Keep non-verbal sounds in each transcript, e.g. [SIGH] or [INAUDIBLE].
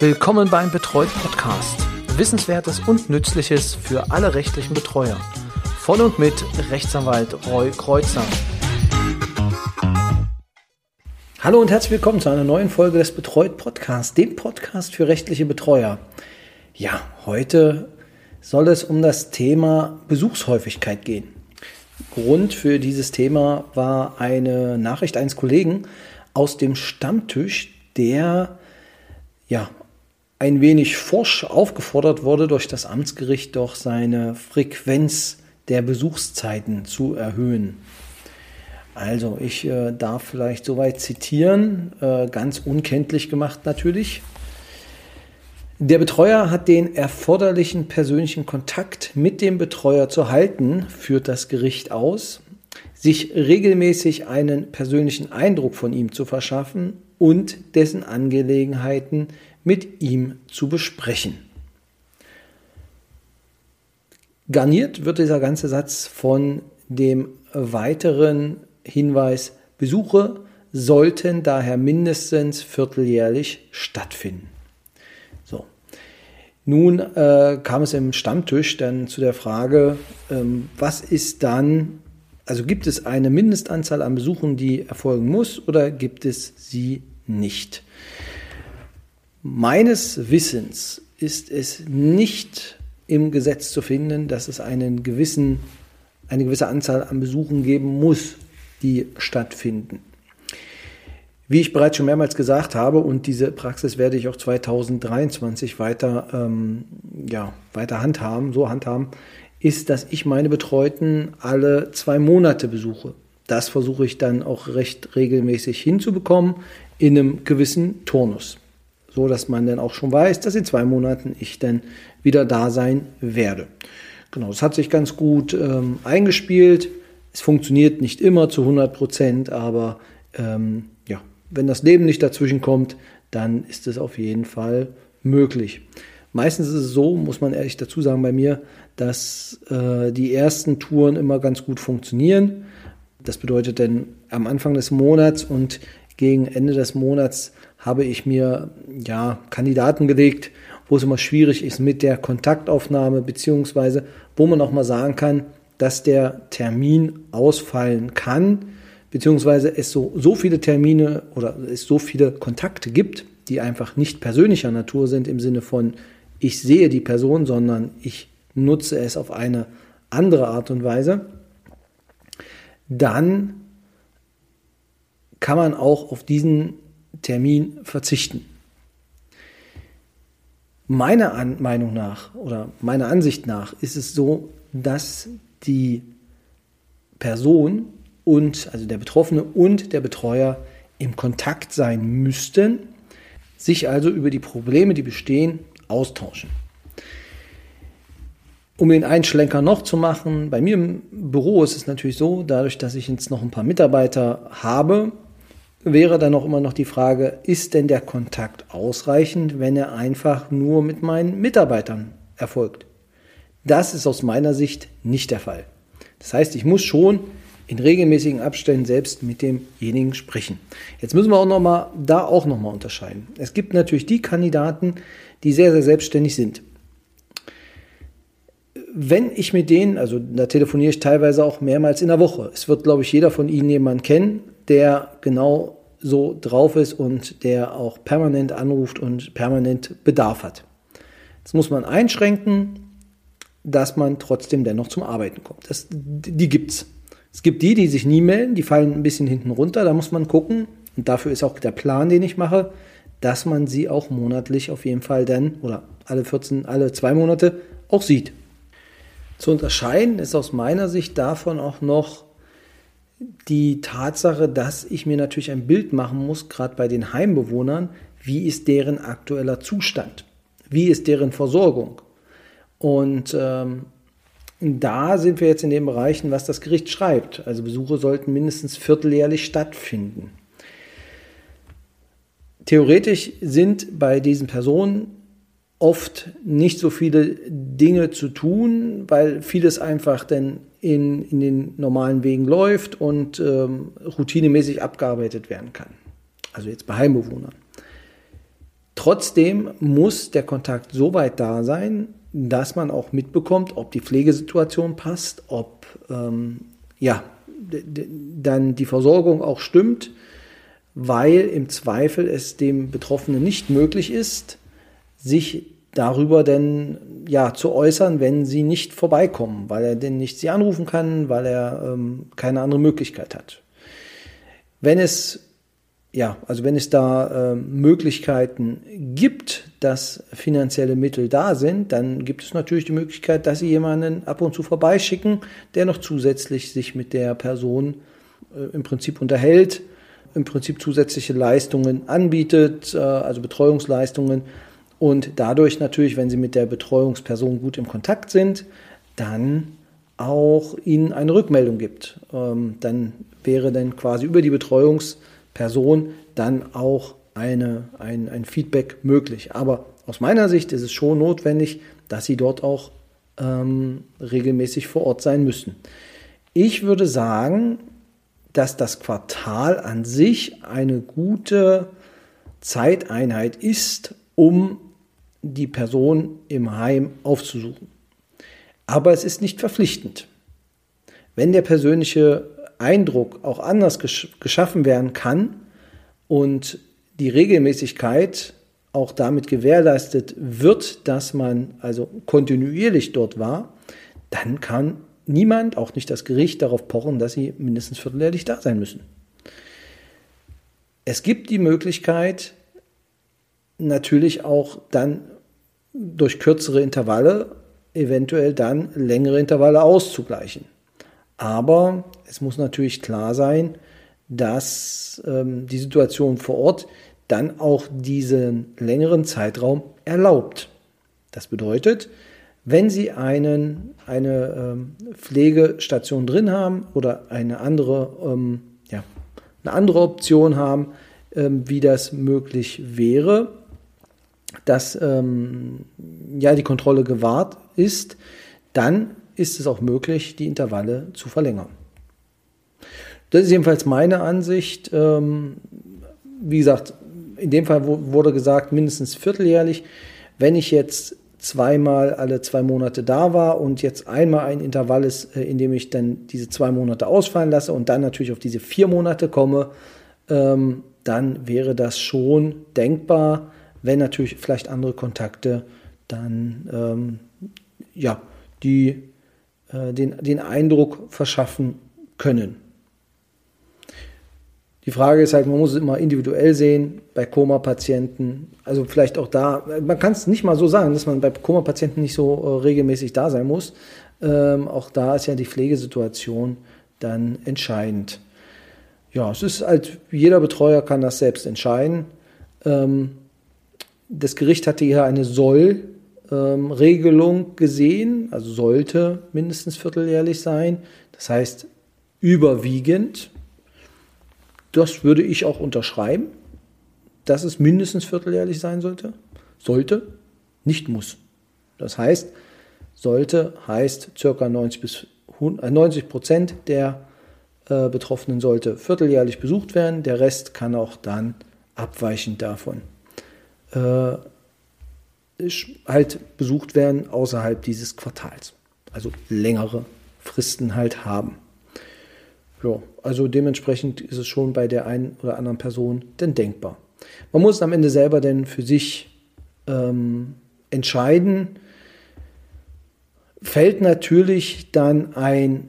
Willkommen beim Betreut Podcast. Wissenswertes und Nützliches für alle rechtlichen Betreuer. Von und mit Rechtsanwalt Roy Kreuzer. Hallo und herzlich willkommen zu einer neuen Folge des Betreut Podcasts, dem Podcast für rechtliche Betreuer. Ja, heute soll es um das Thema Besuchshäufigkeit gehen. Grund für dieses Thema war eine Nachricht eines Kollegen aus dem Stammtisch, der ja ein wenig forsch aufgefordert wurde durch das Amtsgericht, doch seine Frequenz der Besuchszeiten zu erhöhen. Also ich äh, darf vielleicht soweit zitieren, äh, ganz unkenntlich gemacht natürlich. Der Betreuer hat den erforderlichen persönlichen Kontakt mit dem Betreuer zu halten, führt das Gericht aus, sich regelmäßig einen persönlichen Eindruck von ihm zu verschaffen und dessen Angelegenheiten mit ihm zu besprechen. Garniert wird dieser ganze Satz von dem weiteren Hinweis, Besuche sollten daher mindestens vierteljährlich stattfinden. So. Nun äh, kam es im Stammtisch dann zu der Frage, ähm, was ist dann, also gibt es eine Mindestanzahl an Besuchen, die erfolgen muss oder gibt es sie nicht? Meines Wissens ist es nicht im Gesetz zu finden, dass es einen gewissen, eine gewisse Anzahl an Besuchen geben muss, die stattfinden. Wie ich bereits schon mehrmals gesagt habe, und diese Praxis werde ich auch 2023 weiter, ähm, ja, weiter handhaben, so handhaben, ist, dass ich meine Betreuten alle zwei Monate besuche. Das versuche ich dann auch recht regelmäßig hinzubekommen in einem gewissen Turnus so dass man dann auch schon weiß, dass in zwei Monaten ich dann wieder da sein werde. Genau, es hat sich ganz gut ähm, eingespielt. Es funktioniert nicht immer zu 100 Prozent, aber ähm, ja, wenn das Leben nicht dazwischen kommt, dann ist es auf jeden Fall möglich. Meistens ist es so, muss man ehrlich dazu sagen bei mir, dass äh, die ersten Touren immer ganz gut funktionieren. Das bedeutet dann am Anfang des Monats und gegen Ende des Monats habe ich mir ja Kandidaten gelegt, wo es immer schwierig ist mit der Kontaktaufnahme, beziehungsweise wo man auch mal sagen kann, dass der Termin ausfallen kann, beziehungsweise es so, so viele Termine oder es so viele Kontakte gibt, die einfach nicht persönlicher Natur sind im Sinne von, ich sehe die Person, sondern ich nutze es auf eine andere Art und Weise, dann kann man auch auf diesen Termin verzichten. Meiner An Meinung nach oder meiner Ansicht nach ist es so, dass die Person und also der Betroffene und der Betreuer im Kontakt sein müssten, sich also über die Probleme, die bestehen, austauschen. Um den Einschlenker noch zu machen, bei mir im Büro ist es natürlich so, dadurch, dass ich jetzt noch ein paar Mitarbeiter habe, wäre dann auch immer noch die Frage, ist denn der Kontakt ausreichend, wenn er einfach nur mit meinen Mitarbeitern erfolgt? Das ist aus meiner Sicht nicht der Fall. Das heißt, ich muss schon in regelmäßigen Abständen selbst mit demjenigen sprechen. Jetzt müssen wir auch noch mal da auch noch mal unterscheiden. Es gibt natürlich die Kandidaten, die sehr sehr selbstständig sind. Wenn ich mit denen, also da telefoniere ich teilweise auch mehrmals in der Woche. Es wird, glaube ich, jeder von Ihnen jemanden kennen, der genau so drauf ist und der auch permanent anruft und permanent Bedarf hat. Jetzt muss man einschränken, dass man trotzdem dennoch zum Arbeiten kommt. Das, die gibt's. Es gibt die, die sich nie melden, die fallen ein bisschen hinten runter. Da muss man gucken, und dafür ist auch der Plan, den ich mache, dass man sie auch monatlich auf jeden Fall dann oder alle 14, alle zwei Monate auch sieht. Zu unterscheiden ist aus meiner Sicht davon auch noch die Tatsache, dass ich mir natürlich ein Bild machen muss, gerade bei den Heimbewohnern, wie ist deren aktueller Zustand? Wie ist deren Versorgung? Und ähm, da sind wir jetzt in den Bereichen, was das Gericht schreibt. Also Besuche sollten mindestens vierteljährlich stattfinden. Theoretisch sind bei diesen Personen oft nicht so viele Dinge zu tun, weil vieles einfach dann in, in den normalen Wegen läuft und ähm, routinemäßig abgearbeitet werden kann. Also jetzt bei Heimbewohnern. trotzdem muss der Kontakt so weit da sein, dass man auch mitbekommt, ob die Pflegesituation passt, ob ähm, ja, dann die Versorgung auch stimmt, weil im Zweifel es dem Betroffenen nicht möglich ist, sich darüber denn ja zu äußern, wenn sie nicht vorbeikommen, weil er denn nicht sie anrufen kann, weil er ähm, keine andere Möglichkeit hat. Wenn es ja, also wenn es da äh, Möglichkeiten gibt, dass finanzielle Mittel da sind, dann gibt es natürlich die Möglichkeit, dass Sie jemanden ab und zu vorbeischicken, der noch zusätzlich sich mit der Person äh, im Prinzip unterhält, im Prinzip zusätzliche Leistungen anbietet, äh, also Betreuungsleistungen. Und dadurch natürlich, wenn Sie mit der Betreuungsperson gut im Kontakt sind, dann auch Ihnen eine Rückmeldung gibt. Ähm, dann wäre dann quasi über die Betreuungsperson Person dann auch eine, ein, ein Feedback möglich. Aber aus meiner Sicht ist es schon notwendig, dass sie dort auch ähm, regelmäßig vor Ort sein müssen. Ich würde sagen, dass das Quartal an sich eine gute Zeiteinheit ist, um die Person im Heim aufzusuchen. Aber es ist nicht verpflichtend. Wenn der persönliche Eindruck auch anders gesch geschaffen werden kann und die Regelmäßigkeit auch damit gewährleistet wird, dass man also kontinuierlich dort war, dann kann niemand, auch nicht das Gericht, darauf pochen, dass sie mindestens vierteljährlich da sein müssen. Es gibt die Möglichkeit, natürlich auch dann durch kürzere Intervalle eventuell dann längere Intervalle auszugleichen. Aber es muss natürlich klar sein, dass ähm, die Situation vor Ort dann auch diesen längeren Zeitraum erlaubt. Das bedeutet, wenn Sie einen, eine ähm, Pflegestation drin haben oder eine andere, ähm, ja, eine andere Option haben, ähm, wie das möglich wäre, dass ähm, ja die Kontrolle gewahrt ist, dann ist es auch möglich, die Intervalle zu verlängern. Das ist jedenfalls meine Ansicht. Ähm, wie gesagt, in dem Fall wurde gesagt, mindestens vierteljährlich. Wenn ich jetzt zweimal alle zwei Monate da war und jetzt einmal ein Intervall ist, äh, in dem ich dann diese zwei Monate ausfallen lasse und dann natürlich auf diese vier Monate komme, ähm, dann wäre das schon denkbar, wenn natürlich vielleicht andere Kontakte dann ähm, ja, die äh, den, den Eindruck verschaffen können. Die Frage ist halt, man muss es immer individuell sehen bei Koma-Patienten. Also vielleicht auch da, man kann es nicht mal so sagen, dass man bei Koma-Patienten nicht so äh, regelmäßig da sein muss. Ähm, auch da ist ja die Pflegesituation dann entscheidend. Ja, es ist halt, jeder Betreuer kann das selbst entscheiden. Ähm, das Gericht hatte hier eine Soll- ähm, Regelung gesehen, also sollte mindestens vierteljährlich sein. Das heißt überwiegend. Das würde ich auch unterschreiben, dass es mindestens vierteljährlich sein sollte. Sollte, nicht muss. Das heißt, sollte heißt circa 90 bis 90 äh, Prozent der äh, Betroffenen sollte vierteljährlich besucht werden. Der Rest kann auch dann abweichend davon äh, halt besucht werden außerhalb dieses Quartals. Also längere Fristen halt haben. Ja, also dementsprechend ist es schon bei der einen oder anderen Person denn denkbar. Man muss am Ende selber denn für sich ähm, entscheiden. Fällt natürlich dann ein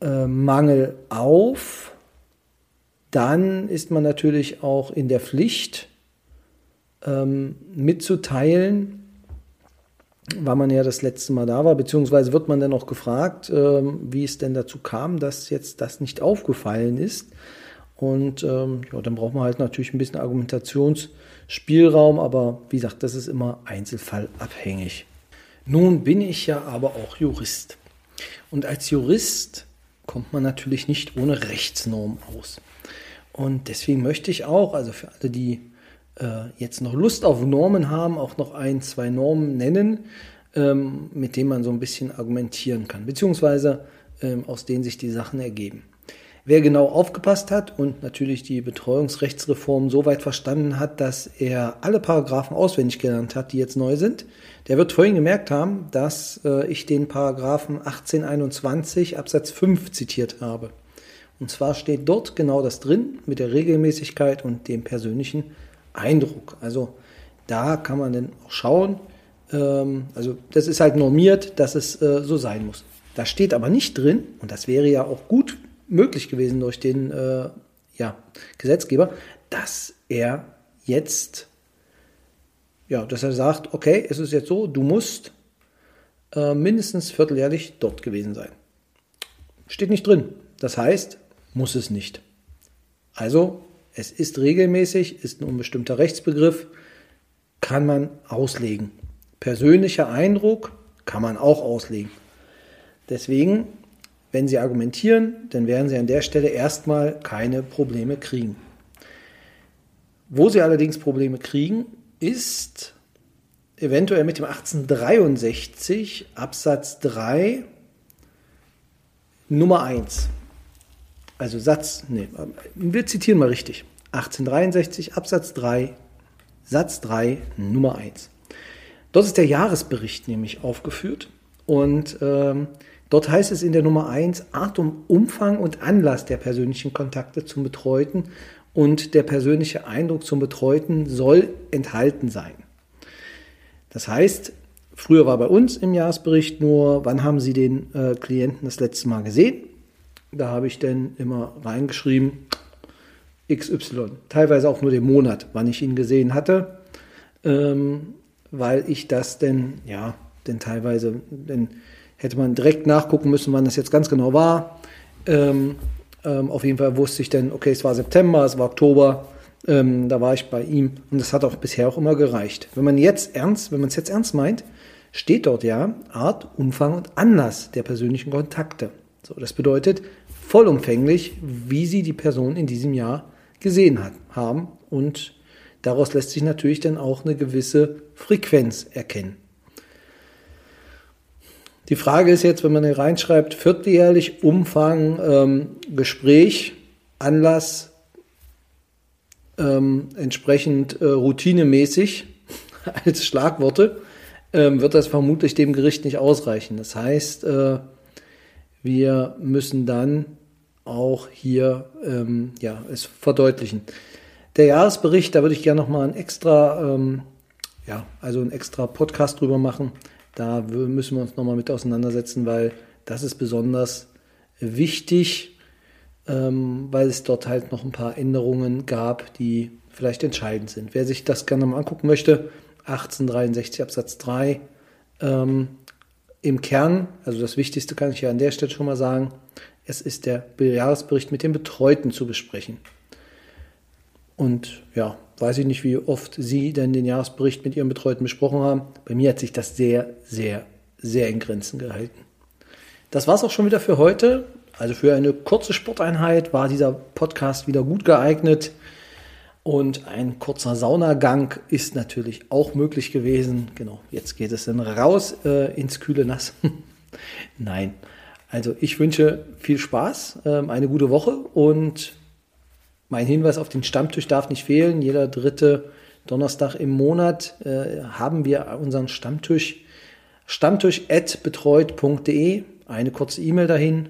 äh, Mangel auf, dann ist man natürlich auch in der Pflicht, ähm, mitzuteilen, weil man ja das letzte Mal da war, beziehungsweise wird man dann auch gefragt, ähm, wie es denn dazu kam, dass jetzt das nicht aufgefallen ist. Und ähm, ja, dann braucht man halt natürlich ein bisschen Argumentationsspielraum, aber wie gesagt, das ist immer einzelfallabhängig. Nun bin ich ja aber auch Jurist. Und als Jurist kommt man natürlich nicht ohne Rechtsnorm aus. Und deswegen möchte ich auch, also für alle, die äh, jetzt noch Lust auf Normen haben, auch noch ein, zwei Normen nennen, ähm, mit denen man so ein bisschen argumentieren kann, beziehungsweise ähm, aus denen sich die Sachen ergeben. Wer genau aufgepasst hat und natürlich die Betreuungsrechtsreform so weit verstanden hat, dass er alle Paragraphen auswendig gelernt hat, die jetzt neu sind, der wird vorhin gemerkt haben, dass äh, ich den Paragraphen 1821 Absatz 5 zitiert habe. Und zwar steht dort genau das drin mit der Regelmäßigkeit und dem persönlichen Eindruck. Also da kann man dann auch schauen. Ähm, also das ist halt normiert, dass es äh, so sein muss. Da steht aber nicht drin, und das wäre ja auch gut möglich gewesen durch den äh, ja, Gesetzgeber, dass er jetzt, ja, dass er sagt, okay, es ist jetzt so, du musst äh, mindestens vierteljährlich dort gewesen sein. Steht nicht drin. Das heißt, muss es nicht. Also, es ist regelmäßig, ist ein unbestimmter Rechtsbegriff, kann man auslegen. Persönlicher Eindruck kann man auch auslegen. Deswegen wenn Sie argumentieren, dann werden Sie an der Stelle erstmal keine Probleme kriegen. Wo Sie allerdings Probleme kriegen, ist eventuell mit dem 1863 Absatz 3 Nummer 1. Also Satz, nee, wir zitieren mal richtig. 1863 Absatz 3 Satz 3 Nummer 1. Dort ist der Jahresbericht nämlich aufgeführt und ähm, Dort heißt es in der Nummer 1, Art und Umfang und Anlass der persönlichen Kontakte zum Betreuten und der persönliche Eindruck zum Betreuten soll enthalten sein. Das heißt, früher war bei uns im Jahresbericht nur, wann haben Sie den äh, Klienten das letzte Mal gesehen? Da habe ich dann immer reingeschrieben, XY. Teilweise auch nur den Monat, wann ich ihn gesehen hatte, ähm, weil ich das denn, ja, denn teilweise, denn hätte man direkt nachgucken müssen, wann das jetzt ganz genau war. Ähm, ähm, auf jeden Fall wusste ich dann, okay, es war September, es war Oktober, ähm, da war ich bei ihm und das hat auch bisher auch immer gereicht. Wenn man jetzt ernst, wenn man es jetzt ernst meint, steht dort ja Art, Umfang und Anlass der persönlichen Kontakte. So, das bedeutet vollumfänglich, wie Sie die Person in diesem Jahr gesehen hat, haben und daraus lässt sich natürlich dann auch eine gewisse Frequenz erkennen. Die Frage ist jetzt, wenn man hier reinschreibt, vierteljährlich Umfang, ähm, Gespräch, Anlass, ähm, entsprechend äh, routinemäßig [LAUGHS] als Schlagworte, ähm, wird das vermutlich dem Gericht nicht ausreichen. Das heißt, äh, wir müssen dann auch hier ähm, ja, es verdeutlichen. Der Jahresbericht, da würde ich gerne nochmal ein extra, ähm, ja, also ein extra Podcast drüber machen. Da müssen wir uns nochmal mit auseinandersetzen, weil das ist besonders wichtig, ähm, weil es dort halt noch ein paar Änderungen gab, die vielleicht entscheidend sind. Wer sich das gerne mal angucken möchte, 1863 Absatz 3, ähm, im Kern, also das Wichtigste kann ich ja an der Stelle schon mal sagen, es ist der Jahresbericht mit den Betreuten zu besprechen. Und ja, weiß ich nicht, wie oft Sie denn den Jahresbericht mit Ihrem Betreuten besprochen haben. Bei mir hat sich das sehr, sehr, sehr in Grenzen gehalten. Das war es auch schon wieder für heute. Also für eine kurze Sporteinheit war dieser Podcast wieder gut geeignet. Und ein kurzer Saunagang ist natürlich auch möglich gewesen. Genau, jetzt geht es dann raus äh, ins kühle Nass. [LAUGHS] Nein, also ich wünsche viel Spaß, äh, eine gute Woche und mein Hinweis auf den Stammtisch darf nicht fehlen. Jeder dritte Donnerstag im Monat äh, haben wir unseren Stammtisch. Stammtisch.betreut.de. Eine kurze E-Mail dahin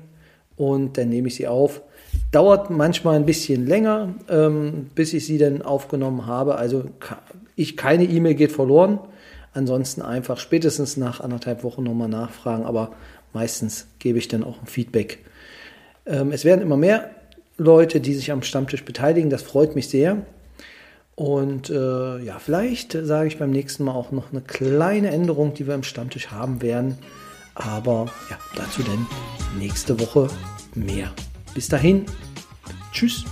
und dann nehme ich sie auf. Dauert manchmal ein bisschen länger, ähm, bis ich sie dann aufgenommen habe. Also ich, keine E-Mail geht verloren. Ansonsten einfach spätestens nach anderthalb Wochen nochmal nachfragen, aber meistens gebe ich dann auch ein Feedback. Ähm, es werden immer mehr Leute, die sich am Stammtisch beteiligen. Das freut mich sehr. Und äh, ja, vielleicht sage ich beim nächsten Mal auch noch eine kleine Änderung, die wir im Stammtisch haben werden. Aber ja, dazu dann nächste Woche mehr. Bis dahin, tschüss.